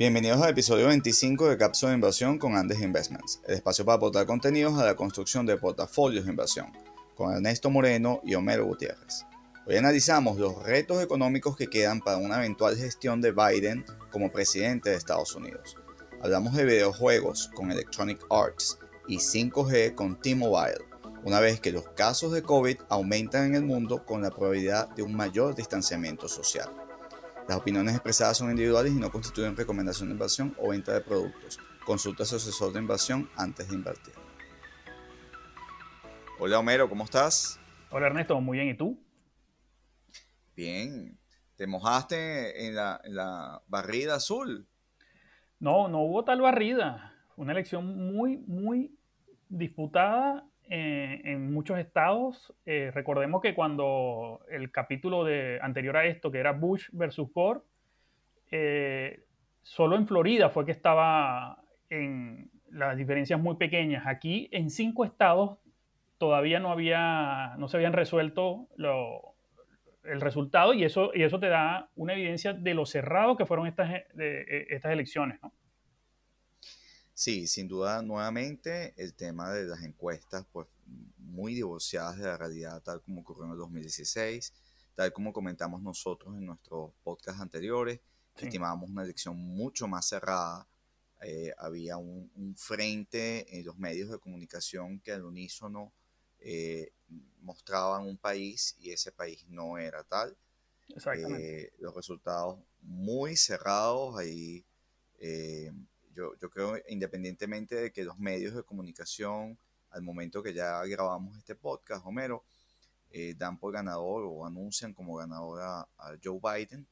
Bienvenidos al episodio 25 de Cápsula de Inversión con Andes Investments, el espacio para aportar contenidos a la construcción de portafolios de inversión, con Ernesto Moreno y Homero Gutiérrez. Hoy analizamos los retos económicos que quedan para una eventual gestión de Biden como presidente de Estados Unidos. Hablamos de videojuegos con Electronic Arts y 5G con T-Mobile, una vez que los casos de COVID aumentan en el mundo con la probabilidad de un mayor distanciamiento social. Las opiniones expresadas son individuales y no constituyen recomendación de inversión o venta de productos. Consulta a su asesor de inversión antes de invertir. Hola Homero, ¿cómo estás? Hola Ernesto, muy bien. ¿Y tú? Bien. ¿Te mojaste en la, en la barrida azul? No, no hubo tal barrida. Una elección muy, muy disputada eh, en muchos estados. Eh, recordemos que cuando el capítulo de, anterior a esto, que era Bush versus Gore, eh, solo en Florida fue que estaba en las diferencias muy pequeñas. Aquí en cinco estados todavía no, había, no se habían resuelto el resultado y eso, y eso te da una evidencia de lo cerrado que fueron estas, estas elecciones. ¿no? Sí, sin duda, nuevamente el tema de las encuestas, pues muy divorciadas de la realidad, tal como ocurrió en el 2016, tal como comentamos nosotros en nuestros podcasts anteriores, estimábamos una elección mucho más cerrada. Eh, había un, frente en los medios de comunicación que al unísono eh, mostraban un país y ese país no era tal. Exactamente. Eh, los resultados muy cerrados ahí. Yo, yo creo, independientemente de que los medios de comunicación, al momento que ya grabamos este podcast, Homero, eh, dan por ganador o anuncian como ganador a, Joe Biden,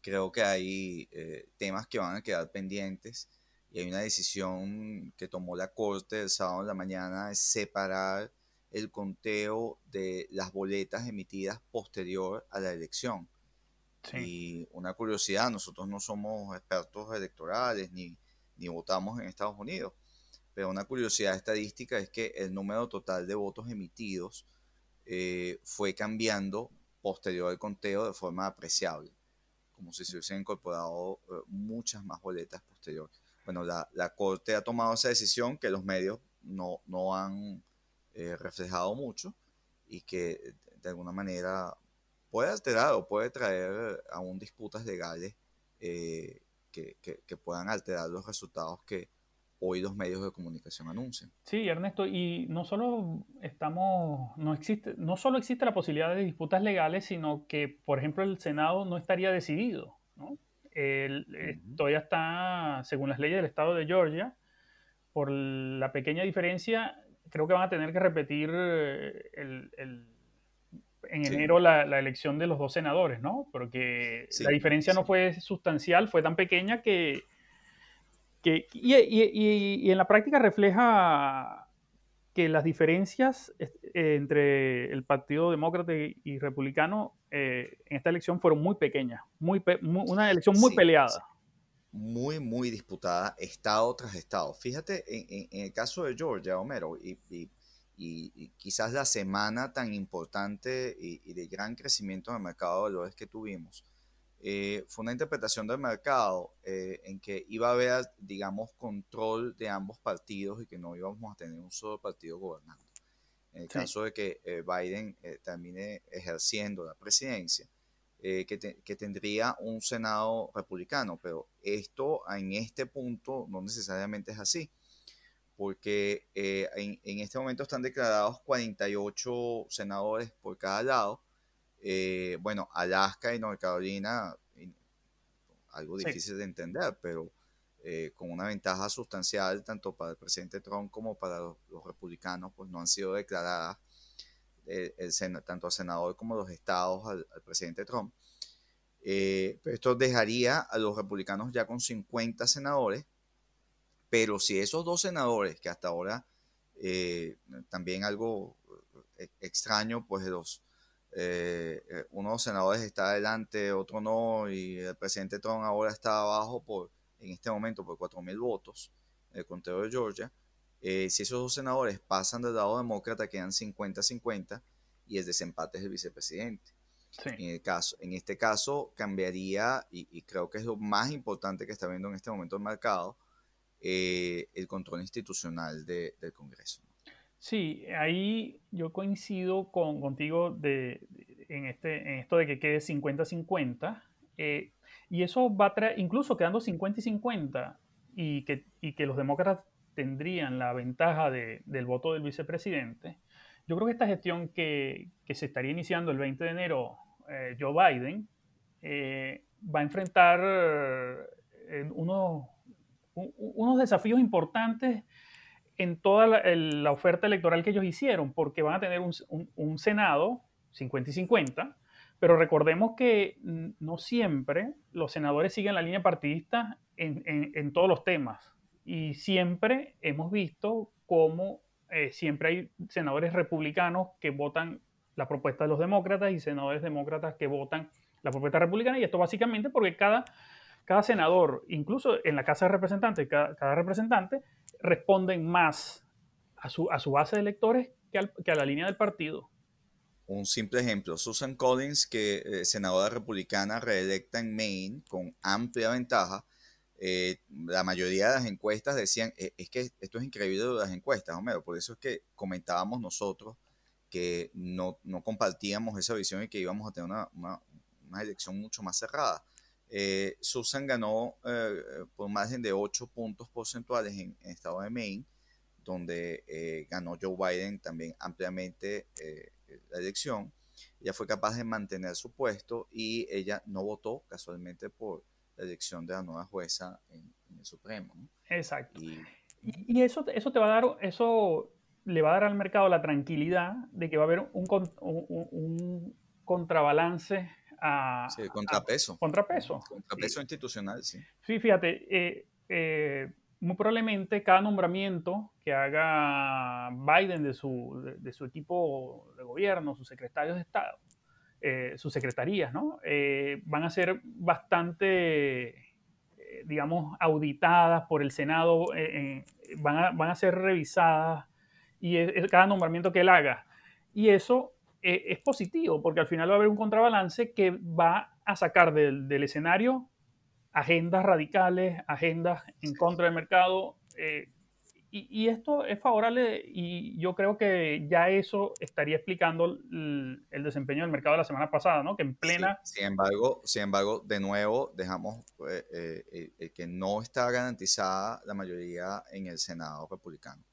creo que hay eh, temas que van a quedar pendientes y hay una decisión que tomó la Corte el sábado en la mañana de separar el conteo de las boletas emitidas posterior a la elección. Y una curiosidad, nosotros no somos expertos electorales ni, ni votamos en Estados Unidos, pero una curiosidad estadística es que el número total de votos emitidos eh, fue cambiando posterior al conteo de forma apreciable, como si se hubiesen incorporado eh, muchas más boletas posterior. Bueno, la, la, Corte ha tomado esa decisión que los medios no, no han eh, reflejado mucho y que de alguna manera puede alterar o puede traer aún disputas legales eh, que, que, puedan alterar los resultados que hoy los medios de comunicación anuncian. Sí, Ernesto, y no solo estamos, no existe, no solo existe la posibilidad de disputas legales, sino que, por ejemplo, el Senado no estaría decidido, ¿no? El, Todavía está, según las leyes del estado de Georgia, por la pequeña diferencia, creo que van a tener que repetir eh, el en enero la, elección de los dos senadores, ¿no? Porque la diferencia no fue sustancial, fue tan pequeña que... que y, en la práctica refleja que las diferencias eh, entre el Partido Demócrata y Republicano eh, en esta elección fueron muy pequeñas, muy, una elección muy peleada. Muy, muy disputada, estado tras estado. Fíjate, en, el caso de Georgia, Homero, y y, quizás la semana tan importante y, de gran crecimiento en el mercado de valores que tuvimos, eh, fue una interpretación del mercado eh, en que iba a haber, digamos, control de ambos partidos y que no íbamos a tener un solo partido gobernando. En el caso de que eh, Biden termine ejerciendo la presidencia, que, que, tendría un Senado republicano, pero esto en este punto no necesariamente es así porque eh, en, este momento están declarados 48 senadores por cada lado. Eh, bueno, Alaska y North Carolina, algo difícil de entender, pero eh, con una ventaja sustancial tanto para el presidente Trump como para los, republicanos, pues no han sido declaradas el, tanto al senador como los estados al, al presidente Trump. esto dejaría a los republicanos ya con 50 senadores pero si esos dos senadores, que hasta ahora eh, también algo eh, extraño, pues los, eh, uno de los senadores está adelante, otro no, y el presidente Trump ahora está abajo por, en este momento por 4.000 votos, en el conteo de Georgia. si esos dos senadores pasan del lado demócrata, quedan 50-50 y el desempate es el vicepresidente. En, el caso, en este caso cambiaría, y, creo que es lo más importante que está viendo en este momento el mercado, eh, el control institucional del Congreso. Sí, ahí yo coincido con, contigo de, en, este, en esto de que quede 50-50. Eh, y eso va a traer, incluso quedando 50 y 50, y que, y que los demócratas tendrían la ventaja de, del voto del vicepresidente, yo creo que esta gestión que, que se estaría iniciando el 20 de enero eh, Joe Biden eh, va a enfrentar eh, unos, desafíos importantes en toda la, oferta electoral que ellos hicieron, porque van a tener un, un, Senado 50 y 50, pero recordemos que no siempre los senadores siguen la línea partidista en, en, todos los temas. Y siempre hemos visto cómo siempre hay senadores republicanos que votan la propuesta de los demócratas y senadores demócratas que votan la propuesta republicana. Y esto básicamente porque cada, cada senador, incluso en la Casa de Representantes, cada, representante, responden más a su, a su base de electores que, a la línea del partido. Un simple ejemplo, Susan Collins, que eh, senadora republicana reelecta en Maine con amplia ventaja, eh, la mayoría de las encuestas decían, eh, es que esto es increíble de las encuestas, Homero, por eso es que comentábamos nosotros que no, no, compartíamos esa visión y que íbamos a tener una, una, elección mucho más cerrada. Eh, Susan ganó eh, por margen de 8 puntos porcentuales en, el estado de Maine, donde eh, ganó Joe Biden también ampliamente la elección. Ella fue capaz de mantener su puesto y ella no votó casualmente por la elección de la nueva jueza en, el Supremo. Exacto. Y, y, eso, eso te va a dar, eso le va a dar al mercado la tranquilidad de que va a haber un, un, contrabalance a... Sí, contrapeso. contrapeso. Contrapeso institucional, sí. Sí, fíjate, eh, eh, muy probablemente cada nombramiento que haga Biden de su, de, su equipo de gobierno, sus secretarios de Estado, eh, sus secretarías, ¿no? van a ser bastante, digamos, auditadas por el Senado, van a, van, a, ser revisadas y es, cada nombramiento que él haga. Y eso eh, es positivo, porque al final va a haber un contrabalance que va a sacar del, del escenario agendas radicales, agendas en contra del mercado. Eh, y, y, esto es favorable y yo creo que ya eso estaría explicando el, desempeño del mercado de la semana pasada, ¿no? Que en plena... sin, embargo, sin embargo, de nuevo, dejamos eh, que no está garantizada la mayoría en el Senado republicano.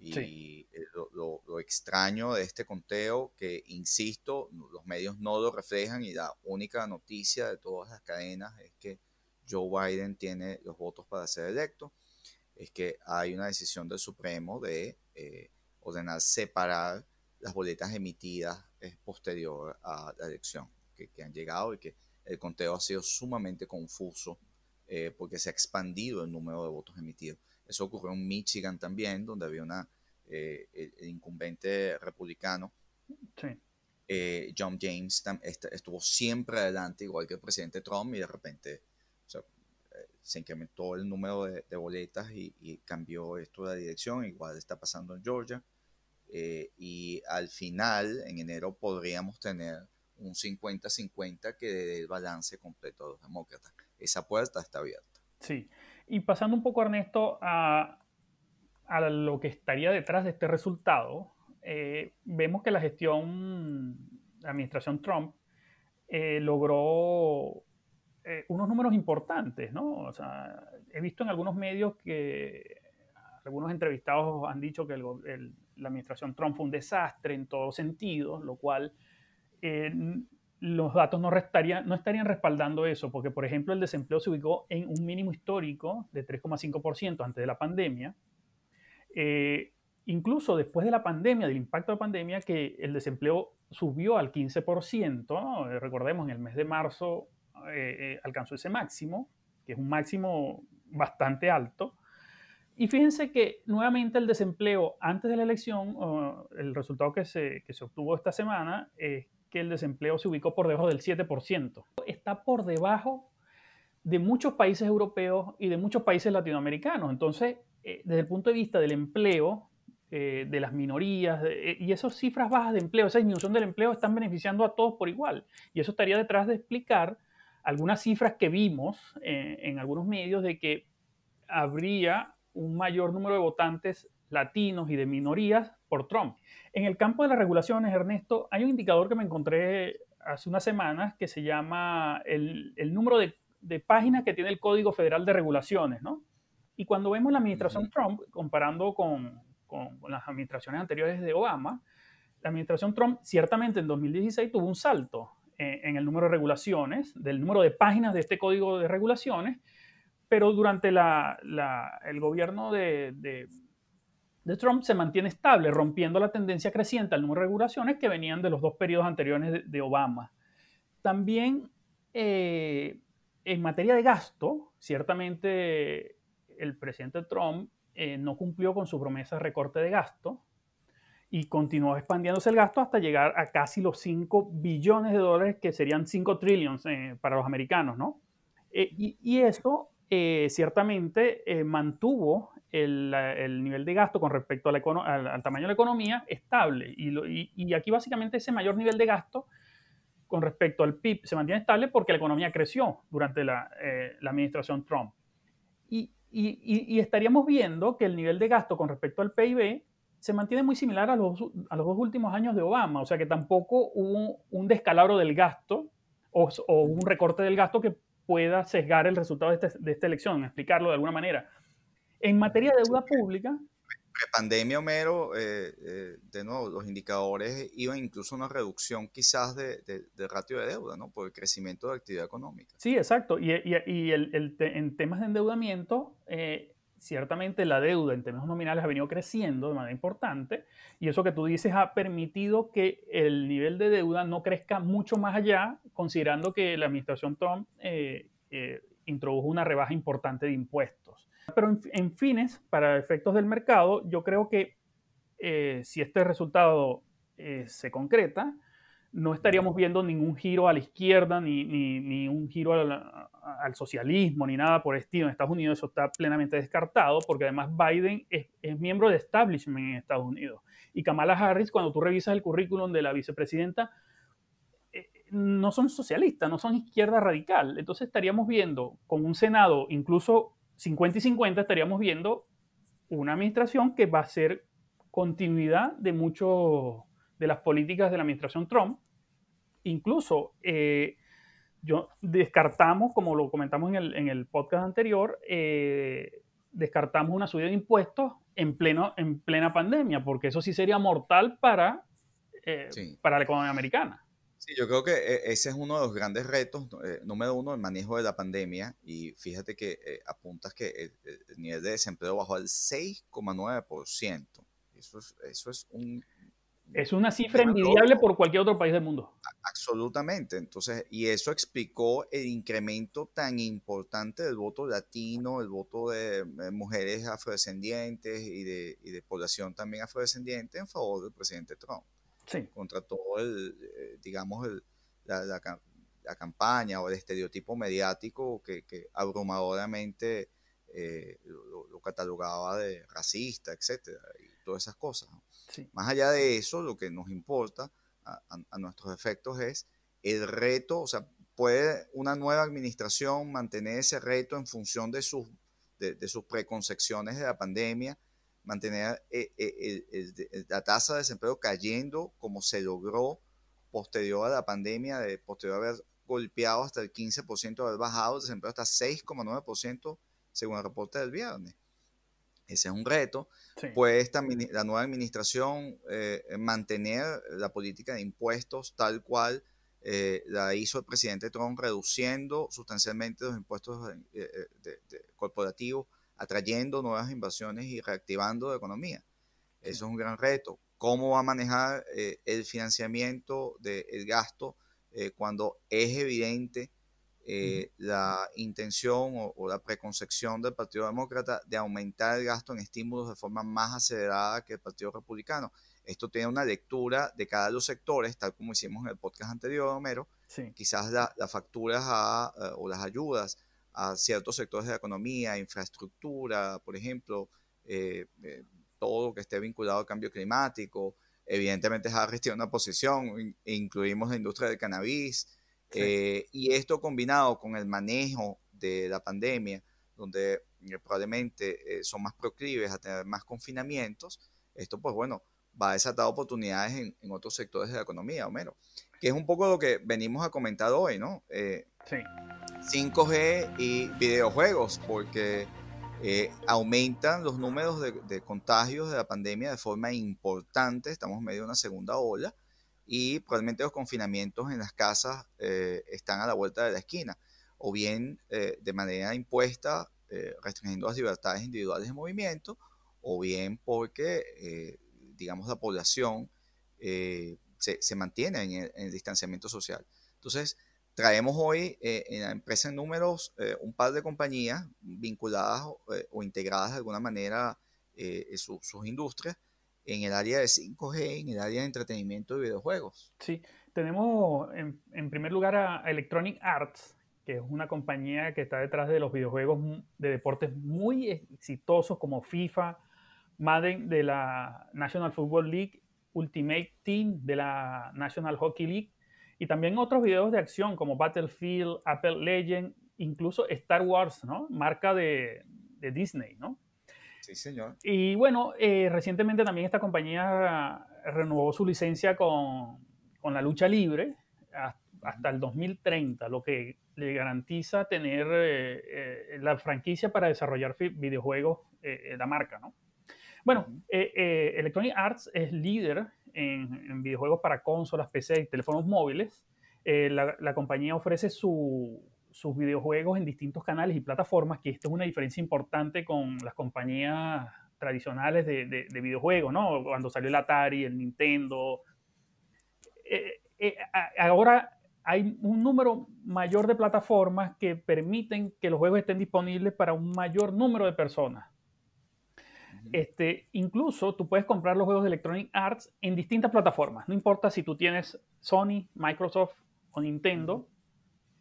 Y eh, lo, extraño de este conteo, que insisto, los medios no lo reflejan y la única noticia de todas las cadenas es que Joe Biden tiene los votos para ser electo, es que hay una decisión del Supremo de eh, ordenar separar las boletas emitidas eh, posterior a la elección, que, han llegado y que el conteo ha sido sumamente confuso porque se ha expandido el número de votos emitidos. Eso ocurrió en Michigan también, donde había una, eh, el, incumbente republicano. Eh, John James estuvo siempre adelante, igual que el presidente Trump, y de repente eh, se incrementó el número de, boletas y, cambió esto de dirección. Igual está pasando en Georgia. y al final, en enero, podríamos tener un 50-50 que dé el balance completo a los demócratas. Esa puerta está abierta. Sí. Y pasando un poco, Ernesto, a, lo que estaría detrás de este resultado, eh, vemos que la gestión, la administración Trump, eh, logró eh, unos números importantes, ¿no? O sea, he visto en algunos medios que algunos entrevistados han dicho que la administración Trump fue un desastre en todos sentidos, lo cual los datos no, estarían respaldando eso, porque por ejemplo el desempleo se ubicó en un mínimo histórico de 3,5% antes de la pandemia. Eh, incluso después de la pandemia, del impacto de la pandemia, que el desempleo subió al 15%, eh, recordemos en el mes de marzo eh, alcanzó ese máximo, que es un máximo bastante alto. Y fíjense que nuevamente el desempleo antes de la elección, el resultado que se, que se obtuvo esta semana es que el desempleo se ubicó por debajo del 7%. Está por debajo de muchos países europeos y de muchos países latinoamericanos. Entonces, eh, desde el punto de vista del empleo, eh, de las minorías, eh, y esas cifras bajas de empleo, esa disminución del empleo están beneficiando a todos por igual. Y eso estaría detrás de explicar algunas cifras que vimos en algunos medios de que habría un mayor número de votantes latinos y de minorías por Trump. En el campo de las regulaciones, Ernesto, hay un indicador que me encontré hace unas semanas que se llama el, número de, de, páginas que tiene el Código Federal de Regulaciones, ¿no? Y cuando vemos la administración Trump, comparando con, con, las administraciones anteriores de Obama, la administración Trump ciertamente en 2016 tuvo un salto en, el número de regulaciones, del número de páginas de este código de regulaciones, pero durante la, el gobierno de, de, Trump se mantiene estable, rompiendo la tendencia creciente al número de regulaciones que venían de los dos periodos anteriores de, Obama. También eh, en materia de gasto, ciertamente el presidente Trump eh, no cumplió con su promesa de recorte de gasto y continuó expandiéndose el gasto hasta llegar a casi los 5 billones de dólares, que serían 5 trillones eh, para los americanos, ¿no? Eh, y, eso ciertamente mantuvo el, nivel de gasto con respecto al, tamaño de la economía estable. Y, aquí básicamente ese mayor nivel de gasto con respecto al PIB se mantiene estable porque la economía creció durante la, la administración Trump. Y, estaríamos viendo que el nivel de gasto con respecto al PIB se mantiene muy similar a los, dos últimos años de Obama, o sea que tampoco hubo un descalabro del gasto o, un recorte del gasto que pueda sesgar el resultado de, este, de esta elección, explicarlo de alguna manera. En materia de deuda pública, pandemia, Homero, eh, eh, de nuevo, los indicadores iban incluso a una reducción quizás de, de, ratio de deuda, ¿no? Por el crecimiento de la actividad económica. Sí, exacto. Y, y, el, en temas de endeudamiento, eh, ciertamente la deuda en términos nominales ha venido creciendo de manera importante y eso que tú dices ha permitido que el nivel de deuda no crezca mucho más allá, considerando que la administración Trump introdujo una rebaja importante de impuestos. Pero en, fines, para efectos del mercado, yo creo que eh, si este resultado eh, se concreta, no estaríamos viendo ningún giro a la izquierda, ni, ni, un giro al, socialismo, ni nada por el estilo. En Estados Unidos eso está plenamente descartado, porque además Biden es, miembro de establishment en Estados Unidos. Y Kamala Harris, cuando tú revisas el currículum de la vicepresidenta, eh, no son socialistas, no son izquierda radical. Entonces estaríamos viendo con un Senado incluso 50 y 50 estaríamos viendo una administración que va a ser continuidad de mucho de las políticas de la administración Trump. Incluso eh, yo descartamos, como lo comentamos en el, podcast anterior, eh, descartamos una subida de impuestos en, pleno, en plena pandemia, porque eso sí sería mortal para, eh, para la economía americana. Sí, yo creo que eh, ese es uno de los grandes retos, eh, número uno, el manejo de la pandemia. Y fíjate que eh, apuntas que el, nivel de desempleo bajó al 6,9%. Eso es, eso es un... Es una cifra envidiable por cualquier otro país del mundo. Absolutamente. Entonces, y eso explicó el incremento tan importante del voto latino, el voto de mujeres afrodescendientes y de, y de población también afrodescendiente en favor del presidente Trump contra todo el, eh, digamos, el, la, la, campaña o el estereotipo mediático que, que abrumadoramente eh, lo, catalogaba de racista, etcétera, y todas esas cosas. Más allá de eso, lo que nos importa a, a, nuestros efectos es el reto, o sea, puede una nueva administración mantener ese reto en función de sus, de, de sus preconcepciones de la pandemia, mantener eh, eh, la tasa de desempleo cayendo como se logró posterior a la pandemia, de posterior a haber golpeado hasta el 15%, haber bajado el desempleo hasta 6,9% según el reporte del viernes. Ese es un reto. Puede esta, la nueva administración eh, mantener la política de impuestos tal cual la hizo el presidente Trump, reduciendo sustancialmente los impuestos corporativos atrayendo nuevas inversiones y reactivando la economía. Eso es un gran reto. ¿Cómo va a manejar eh, el financiamiento del gasto eh, cuando es evidente eh, la intención o, la preconcepción del Partido Demócrata de aumentar el gasto en estímulos de forma más acelerada que el Partido Republicano? Esto tiene una lectura de cada de los sectores, tal como hicimos en el podcast anterior, Homero. Quizás las facturas o las ayudas a ciertos sectores de la economía, infraestructura, por ejemplo, eh, eh, todo lo que esté vinculado al cambio climático. Evidentemente Harris tiene una posición, incluimos la industria del cannabis, eh, y esto combinado con el manejo de la pandemia, donde eh, probablemente son más proclives a tener más confinamientos, esto pues bueno, va a desatar oportunidades en, en otros sectores de la economía, Homero que es un poco lo que venimos a comentar hoy, ¿no? Eh, sí. 5G y videojuegos, porque eh, aumentan los números de, contagios de la pandemia de forma importante, estamos en medio de una segunda ola, y probablemente los confinamientos en las casas eh, están a la vuelta de la esquina, o bien de manera impuesta, restringiendo las libertades individuales de movimiento, o bien porque, digamos, la población se, mantiene en el, distanciamiento social. Entonces, traemos hoy eh, en la empresa en números eh, un par de compañías vinculadas eh, o integradas de alguna manera en sus industrias en el área de 5G, en el área de entretenimiento y videojuegos. Sí, tenemos en, primer lugar a Electronic Arts, que es una compañía que está detrás de los videojuegos de deportes muy exitosos como FIFA, Madden de la National Football League Ultimate Team de la National Hockey League y también otros videos de acción como Battlefield, Apple Legend, incluso Star Wars, ¿no? Marca de, Disney, ¿no? Sí, señor. Y bueno, eh, recientemente también esta compañía renovó su licencia con, la lucha libre hasta el 2030, lo que le garantiza tener eh, eh, la franquicia para desarrollar videojuegos, la marca, ¿no? Bueno, Electronic Arts es líder en, videojuegos para consolas, PC y teléfonos móviles. Eh, la, compañía ofrece sus videojuegos en distintos canales y plataformas, que esto es una diferencia importante con las compañías tradicionales de, videojuegos, ¿no? Cuando salió el Atari, el Nintendo. ahora hay un número mayor de plataformas que permiten que los juegos estén disponibles para un mayor número de personas. Este, incluso tú puedes comprar los juegos de Electronic Arts en distintas plataformas. No importa si tú tienes Sony, Microsoft o Nintendo,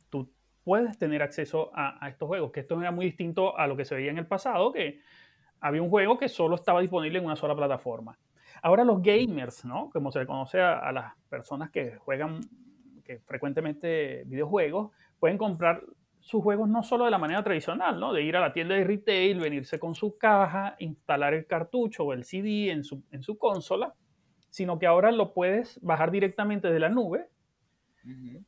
tú puedes tener acceso a, estos juegos, que esto era muy distinto a lo que se veía en el pasado, que había un juego que solo estaba disponible en una sola plataforma. Ahora los gamers, ¿no? Como se le conoce a las personas que juegan que frecuentemente videojuegos, pueden comprar sus juegos no solo de la manera tradicional, ¿no? De ir a la tienda de retail, venirse con su caja, instalar el cartucho o el CD en su, en su consola, sino que ahora lo puedes bajar directamente de la nube.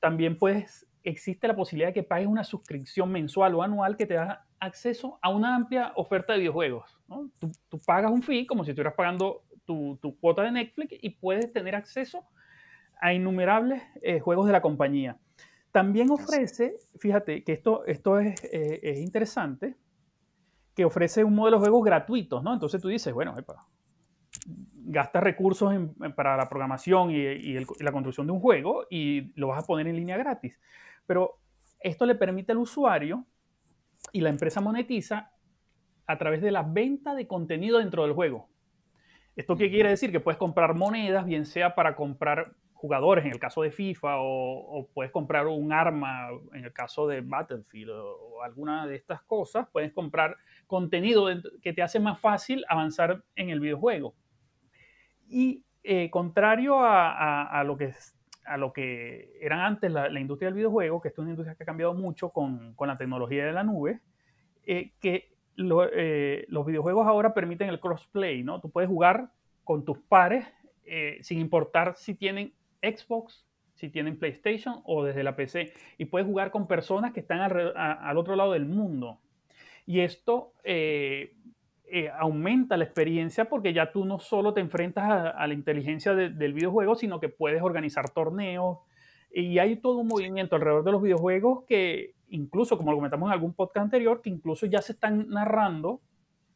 También puedes, existe la posibilidad de que pagues una suscripción mensual o anual que te da acceso a una amplia oferta de videojuegos. ¿no? Tú, pagas un fee como si estuvieras pagando tu, tu, cuota de Netflix y puedes tener acceso a innumerables eh, juegos de la compañía. También ofrece, fíjate que esto, esto es, eh, interesante, que ofrece un modelo de juegos gratuitos, ¿no? Entonces tú dices, bueno, gastas recursos para la programación y, la construcción de un juego y lo vas a poner en línea gratis. Pero esto le permite al usuario y la empresa monetiza a través de la venta de contenido dentro del juego. ¿Esto qué quiere decir? Que puedes comprar monedas, bien sea para comprar jugadores en el caso de FIFA o, puedes comprar un arma en el caso de Battlefield o, alguna de estas cosas, puedes comprar contenido que te hace más fácil avanzar en el videojuego. Y eh, contrario a, lo que, a lo que eran antes la, industria del videojuego, que es una industria que ha cambiado mucho con, con la tecnología de la nube, eh, que eh, los videojuegos ahora permiten el crossplay, ¿no? Tú puedes jugar con tus pares sin importar si tienen Xbox, si tienen PlayStation o desde la PC. Y puedes jugar con personas que están al, otro lado del mundo. Y esto eh, eh, aumenta la experiencia porque ya tú no solo te enfrentas a, la inteligencia del videojuego, sino que puedes organizar torneos. Y hay todo un movimiento alrededor de los videojuegos que incluso, como lo comentamos en algún podcast anterior, que incluso ya se están narrando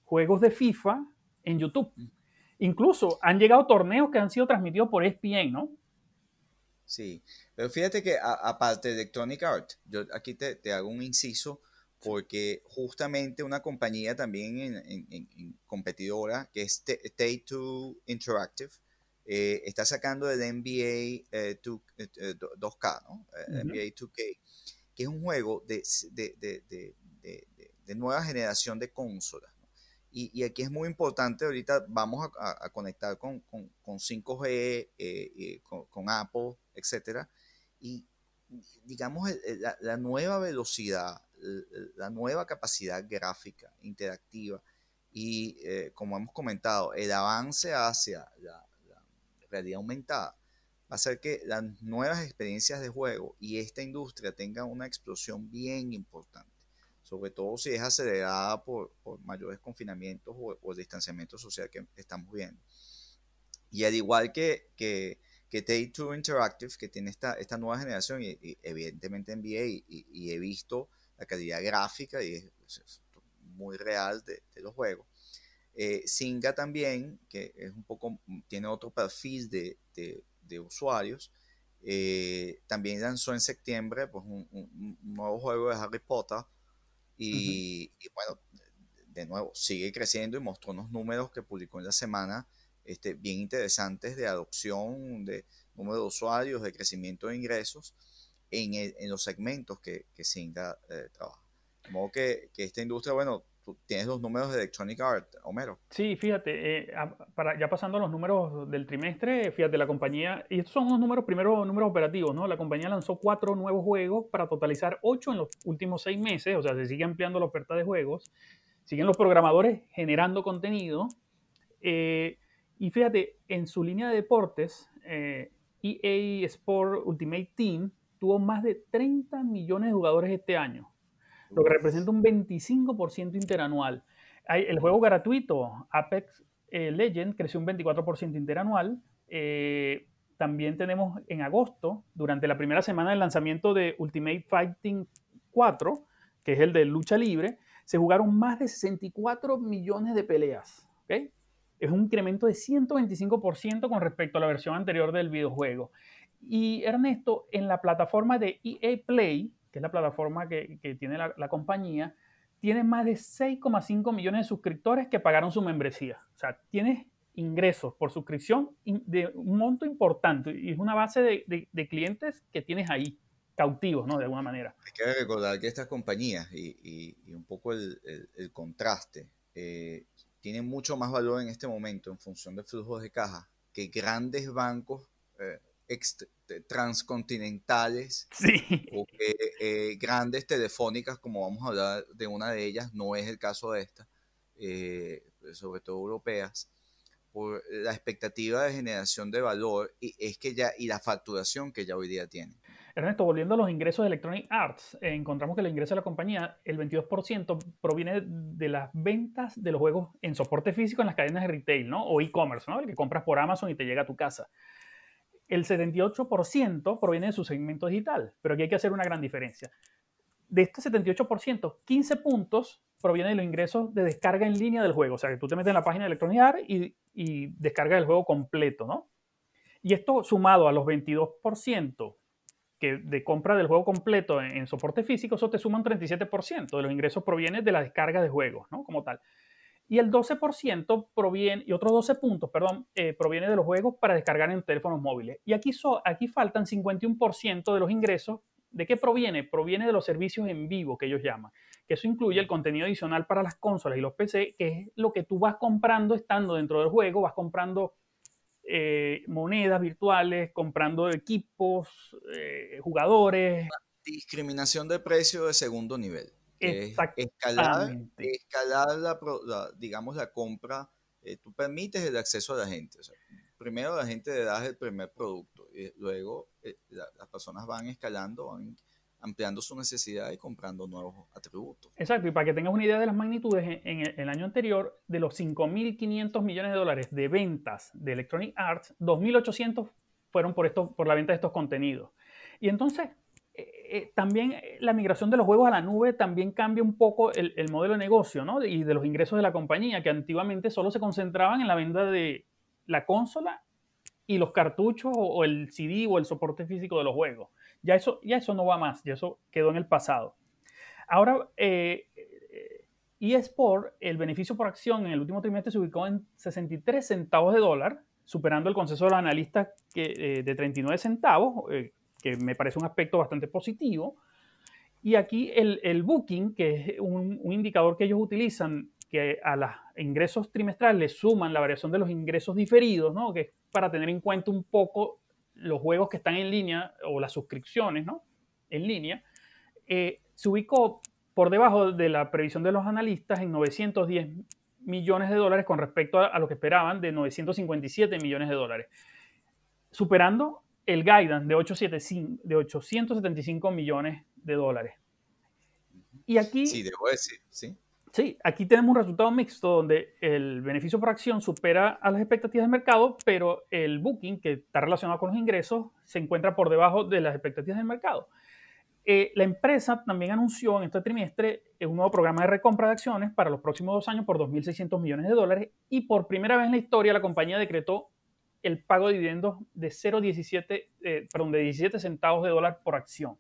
juegos de FIFA en YouTube. Mm. Incluso han llegado torneos que han sido transmitidos por ESPN, ¿no? Sí, pero fíjate que aparte de Electronic Art, yo aquí te, hago un inciso porque justamente una compañía también en, competidora que es Take-Two Interactive eh, está sacando el NBA 2K, eh, ¿no? NBA 2K, que es un juego de, de, nueva generación de consolas. Y, aquí es muy importante, ahorita vamos a, conectar con, con, 5G, eh, eh, con, Apple, etcétera. Y digamos, la, nueva velocidad, la nueva capacidad gráfica, interactiva y, eh, como hemos comentado, el avance hacia la, realidad aumentada va a hacer que las nuevas experiencias de juego y esta industria tengan una explosión bien importante sobre todo si es acelerada por, mayores confinamientos o, el distanciamiento social que estamos viendo. Y al igual que, que, que Take Two Interactive, que tiene esta, esta nueva generación, y, evidentemente NBA, y, he visto la calidad gráfica y es, muy real de, los juegos. Eh, Singa también, que es un poco, tiene otro perfil de, de, usuarios, eh, también lanzó en septiembre pues, un, nuevo juego de Harry Potter y, bueno, de nuevo, sigue creciendo y mostró unos números que publicó en la semana este, bien interesantes de adopción, de número de usuarios, de crecimiento de ingresos en, en los segmentos que, que eh, trabaja. De modo que, que esta industria, bueno, tú tienes los números de Electronic Art, Homero. Sí, fíjate, eh, para, ya pasando a los números del trimestre, fíjate, la compañía, y estos son unos números, primero números operativos, ¿no? La compañía lanzó cuatro nuevos juegos para totalizar ocho en los últimos seis meses, o sea, se sigue ampliando la oferta de juegos, siguen los programadores generando contenido, eh, y fíjate, en su línea de deportes, EA eh, e Sport Ultimate Team tuvo más de 30 millones de jugadores este año lo que representa un 25% interanual. El juego gratuito Apex eh, Legend creció un 24% interanual. Eh, también tenemos en agosto, durante la primera semana del lanzamiento de Ultimate Fighting 4, que es el de lucha libre, se jugaron más de 64 millones de peleas. Es un incremento de 125% con respecto a la versión anterior del videojuego. Y Ernesto, en la plataforma de EA Play, que es la plataforma que, tiene la, compañía, tiene más de 6,5 millones de suscriptores que pagaron su membresía. O sea, tienes ingresos por suscripción de un monto importante y es una base de, clientes que tienes ahí, cautivos, ¿no? De alguna manera. Hay que recordar que estas compañías y, un poco el, contraste eh, tienen mucho más valor en este momento en función de flujos de caja que grandes bancos eh, transcontinentales o eh, grandes telefónicas, como vamos a hablar de una de ellas, no es el caso de esta, eh, sobre todo europeas, por la expectativa de generación de valor y es que ya y la facturación que ya hoy día tiene Ernesto, volviendo a los ingresos de Electronic Arts, eh, encontramos que el ingreso de la compañía, el 22% proviene de las ventas de los juegos en soporte físico en las cadenas de retail, ¿no? O e-commerce, ¿no? El que compras por Amazon y te llega a tu casa el 78% proviene de su segmento digital, pero aquí hay que hacer una gran diferencia. De este 78%, 15 puntos provienen de los ingresos de descarga en línea del juego. O sea, que tú te metes en la página de Electronic y, y descargas el juego completo, ¿no? Y esto sumado a los 22% que de compra del juego completo en, soporte físico, eso te suma un 37% de los ingresos provienen de la descarga de juegos, ¿no? Como tal y el 12% proviene, y otros 12 puntos, perdón, eh, proviene de los juegos para descargar en teléfonos móviles. Y aquí, so, aquí faltan 51% de los ingresos. ¿De qué proviene? Proviene de los servicios en vivo que ellos llaman. Que eso incluye el contenido adicional para las consolas y los PC, que es lo que tú vas comprando estando dentro del juego, vas comprando eh, monedas virtuales, comprando equipos, eh, jugadores. Discriminación de precio de segundo nivel escalar, escalar la, digamos, la compra, eh, tú permites el acceso a la gente. primero la gente le das el primer producto y luego eh, las personas van escalando, van ampliando su necesidad y comprando nuevos atributos. Exacto, y para que tengas una idea de las magnitudes, en, el, año anterior, de los 5.500 millones de dólares de ventas de Electronic Arts, 2.800 fueron por, esto, por la venta de estos contenidos. Y entonces, eh, también eh, la migración de los juegos a la nube también cambia un poco el, modelo de negocio ¿no? y de los ingresos de la compañía, que antiguamente solo se concentraban en la venta de la consola y los cartuchos o, el CD o el soporte físico de los juegos. Ya eso, ya eso no va más, ya eso quedó en el pasado. Ahora, eh, eSport, el beneficio por acción en el último trimestre se ubicó en 63 centavos de dólar, superando el consenso de los analistas que, de 39 centavos, que me parece un aspecto bastante positivo. Y aquí el, el booking, que es un, indicador que ellos utilizan, que a los ingresos trimestrales suman la variación de los ingresos diferidos, ¿no? que es para tener en cuenta un poco los juegos que están en línea o las suscripciones ¿no? en línea, eh, se ubicó por debajo de la previsión de los analistas en 910 millones de dólares con respecto a, lo que esperaban de 957 millones de dólares, superando el guidance de, 875, de 875 millones de dólares. Y aquí... Sí, debo decir, sí. Sí, aquí tenemos un resultado mixto donde el beneficio por acción supera a las expectativas del mercado, pero el booking, que está relacionado con los ingresos, se encuentra por debajo de las expectativas del mercado. Eh, la empresa también anunció en este trimestre eh, un nuevo programa de recompra de acciones para los próximos dos años por 2.600 millones de dólares y por primera vez en la historia la compañía decretó el pago de dividendos de 0,17, eh, perdón, de 17 centavos de dólar por acción.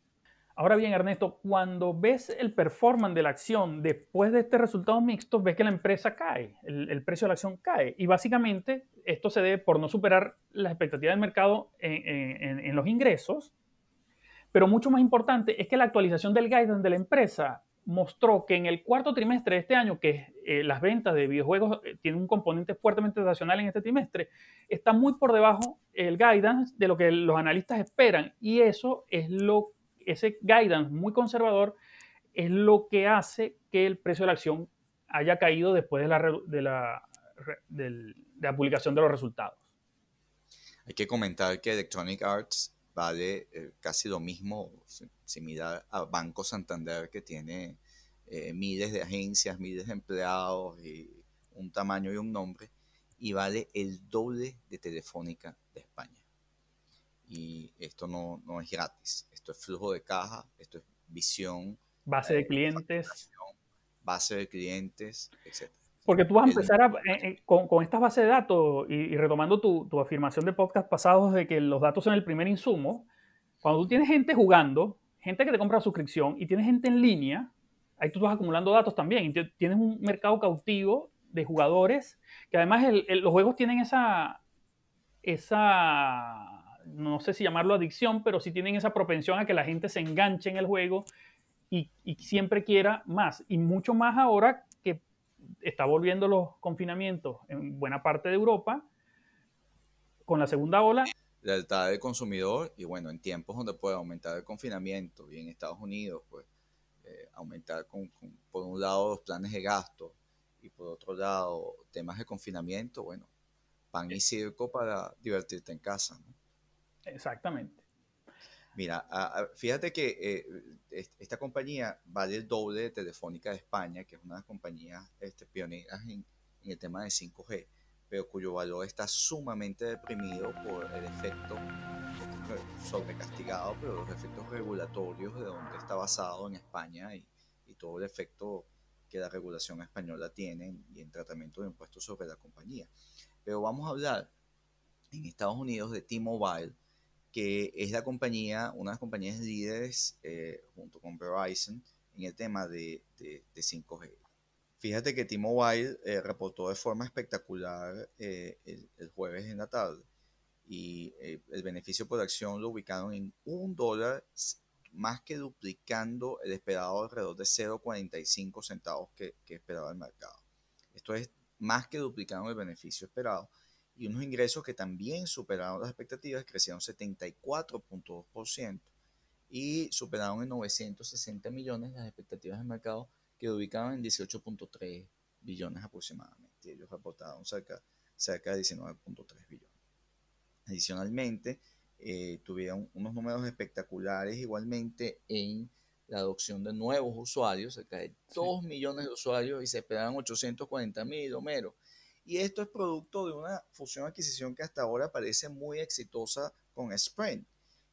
Ahora bien, Ernesto, cuando ves el performance de la acción después de este resultado mixto, ves que la empresa cae, el, precio de la acción cae. Y básicamente esto se debe por no superar las expectativas del mercado en, los ingresos. Pero mucho más importante es que la actualización del guidance de la empresa mostró que en el cuarto trimestre de este año, que eh, las ventas de videojuegos eh, tienen un componente fuertemente nacional en este trimestre, está muy por debajo el guidance de lo que los analistas esperan. Y eso es lo ese guidance muy conservador es lo que hace que el precio de la acción haya caído después de la, de la, de la publicación de los resultados. Hay que comentar que Electronic Arts vale eh, casi lo mismo, similar a Banco Santander, que tiene eh, miles de agencias, miles de empleados y un tamaño y un nombre, y vale el doble de Telefónica de España y esto no, no, es gratis. Esto es flujo de caja, esto es visión. Base de eh, clientes. Base de clientes, etc. Porque tú vas a empezar eh, eh, con, con, estas bases de datos y, retomando tu, tu, afirmación de podcast pasados de que los datos son el primer insumo. Cuando tú tienes gente jugando, gente que te compra suscripción y tienes gente en línea, ahí tú vas acumulando datos también. Y tienes un mercado cautivo de jugadores que además los juegos tienen esa, esa no sé si llamarlo adicción, pero sí tienen esa propensión a que la gente se enganche en el juego y, siempre quiera más. Y mucho más ahora está volviendo los confinamientos en buena parte de Europa con la segunda ola. Lealtad del consumidor y bueno, en tiempos donde puede aumentar el confinamiento y en Estados Unidos, pues eh, aumentar con, por un lado los planes de gasto y por otro lado temas de confinamiento, bueno, pan y circo para divertirte en casa. ¿no? Exactamente. Mira, fíjate que eh, esta compañía vale el doble de Telefónica de España, que es una de las compañías este, pioneras en, el tema de 5G, pero cuyo valor está sumamente deprimido por el efecto sobrecastigado, pero los efectos regulatorios de donde está basado en España y, y todo el efecto que la regulación española tiene y en tratamiento de impuestos sobre la compañía. Pero vamos a hablar en Estados Unidos de T-Mobile, que es la compañía, una de las compañías líderes eh, junto con Verizon en el tema de, 5G. Fíjate que T-Mobile eh, reportó de forma espectacular eh, el, jueves en la tarde y el beneficio por acción lo ubicaron en un dólar más que duplicando el esperado alrededor de 0,45 centavos que, que esperaba el mercado. Esto es más que duplicaron el beneficio esperado y unos ingresos que también superaron las expectativas, crecieron 74.2% y superaron en 960 millones las expectativas del mercado que ubicaban en 18.3 billones aproximadamente. Ellos reportaron cerca, cerca de 19.3 billones. Adicionalmente, eh, tuvieron unos números espectaculares igualmente en la adopción de nuevos usuarios, cerca de 2 millones de usuarios y se esperaban 840 mil o menos. Y esto es producto de una fusión-adquisición que hasta ahora parece muy exitosa con Sprint.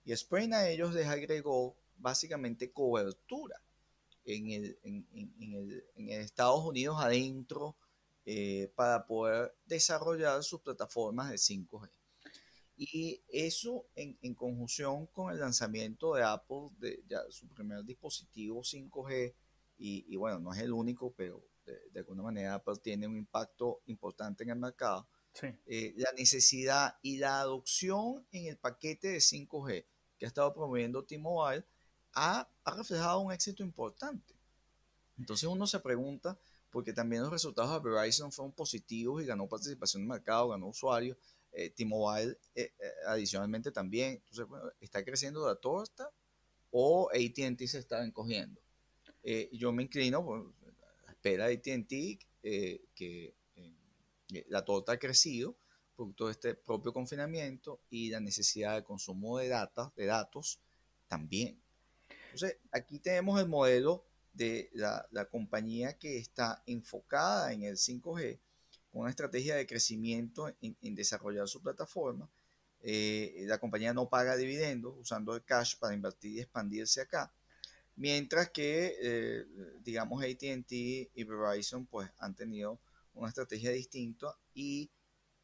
Y Sprint a ellos les agregó básicamente cobertura en el, en, el, en Estados Unidos adentro eh, para poder desarrollar sus plataformas de 5G. Y eso en, en, conjunción con el lanzamiento de Apple de ya, su primer dispositivo 5G, y, y, bueno, no es el único, pero de, alguna manera Apple tiene un impacto importante en el mercado. Eh, la necesidad y la adopción en el paquete de 5G que ha estado promoviendo T-Mobile ha, ha reflejado un éxito importante. Entonces uno se pregunta porque también los resultados de Verizon fueron positivos y ganó participación de mercado, ganó usuarios. Eh, T-Mobile eh, eh, adicionalmente también. Entonces, bueno, está creciendo la torta o ATT se está encogiendo. yo me inclino por espera de ATT que la torta ha crecido por todo este propio confinamiento y la necesidad de consumo de, data, de datos también. Entonces, aquí tenemos el modelo de la, compañía que está enfocada en el 5G, con una estrategia de crecimiento en, desarrollar su plataforma. Eh, la compañía no paga dividendos usando el cash para invertir y expandirse acá. Mientras que, eh, digamos, ATT y Verizon pues han tenido una estrategia distinta y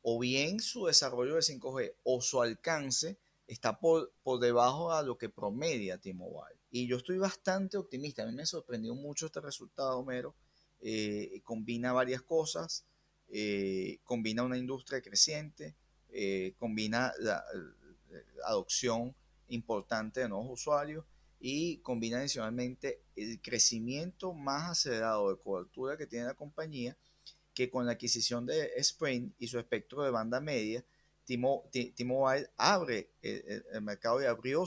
o bien su desarrollo de 5G o su alcance está por, por debajo de lo que promedia T-Mobile. Y yo estoy bastante optimista. A mí me sorprendió mucho este resultado, Homero. Eh, combina varias cosas, eh, combina una industria creciente, combina la, adopción importante de nuevos usuarios y combina adicionalmente el crecimiento más acelerado de cobertura que tiene la compañía, que con la adquisición de Sprint y su espectro de banda media, T-Mobile abre el, mercado y abrió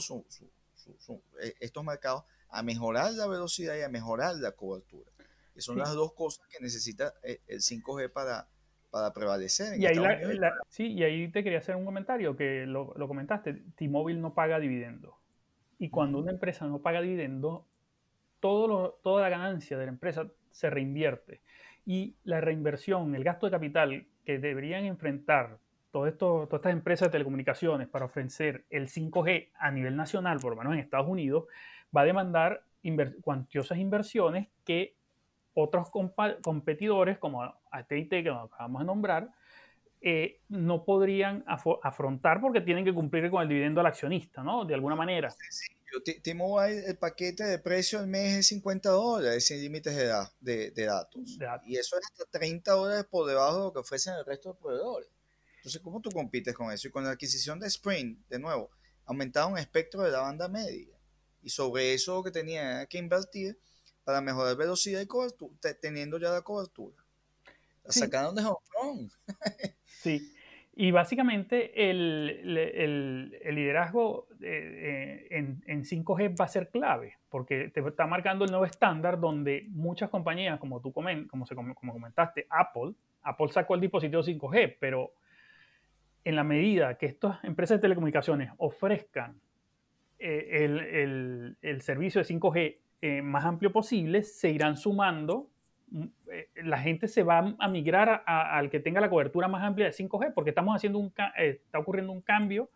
e, estos mercados a mejorar la velocidad y a mejorar la cobertura. Que son las dos cosas que necesita eh, el 5G para, para prevalecer. y, ahí sí, y ahí te quería hacer un comentario, que lo, lo comentaste, T-Mobile no paga dividendo. Y cuando una empresa no paga dividendo, todo toda la ganancia de la empresa se reinvierte. Y la reinversión, el gasto de capital que deberían enfrentar todo esto, todas estas empresas de telecomunicaciones para ofrecer el 5G a nivel nacional, por lo menos en Estados Unidos, va a demandar cuantiosas inversiones que otros competidores como AT&T, que acabamos de nombrar, eh, no podrían afrontar porque tienen que cumplir con el dividendo al accionista, ¿no? De alguna manera. Sí, T-Mobile, el paquete de precio al mes es 50 dólares sin límites de, de, de, datos. Y eso es hasta 30 dólares por debajo de lo que ofrecen el resto de proveedores. Entonces, ¿cómo tú compites con eso? Y con la adquisición de Sprint, de nuevo, aumentaba un espectro de la banda media. Y sobre eso que tenía que invertir para mejorar velocidad y cobertura, teniendo ya la cobertura. La sacaron de Hong sí. Y básicamente el, liderazgo eh, en, en, 5G va a ser clave, porque te está marcando el nuevo estándar donde muchas compañías, como tú comen, como, se, como comentaste, Apple, Apple sacó el dispositivo 5G, pero en la medida que estas empresas de telecomunicaciones ofrezcan eh, el, servicio de 5G eh, más amplio posible, se irán sumando. Eh, la gente se va a migrar al que tenga la cobertura más amplia de 5G, porque estamos haciendo un, está ocurriendo un cambio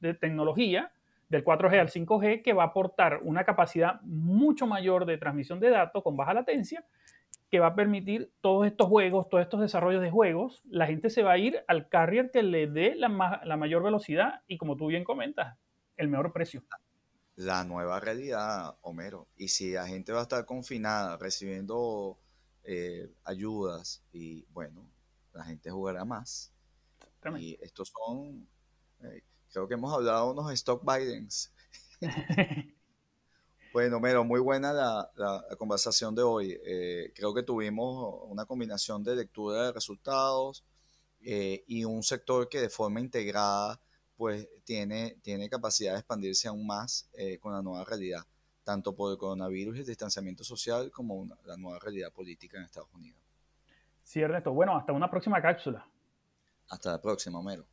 de tecnología del 4G al 5G que va a aportar una capacidad mucho mayor de transmisión de datos con baja latencia que va a permitir todos estos juegos, todos estos desarrollos de juegos, la gente se va a ir al carrier que le dé la, mayor velocidad y como tú bien comentas, el mejor precio. La nueva realidad, Homero. Y si la gente va a estar confinada recibiendo eh, ayudas y bueno, la gente jugará más. Y estos son, eh, creo que hemos hablado unos stock Bidens. Bueno, Mero, muy buena la, conversación de hoy. Eh, creo que tuvimos una combinación de lectura de resultados eh, y un sector que de forma integrada pues tiene, tiene capacidad de expandirse aún más con la nueva realidad, tanto por el coronavirus y el distanciamiento social como la nueva realidad política en Estados Unidos. Sí, Ernesto. Bueno, hasta una próxima cápsula. Hasta la próxima, Mero.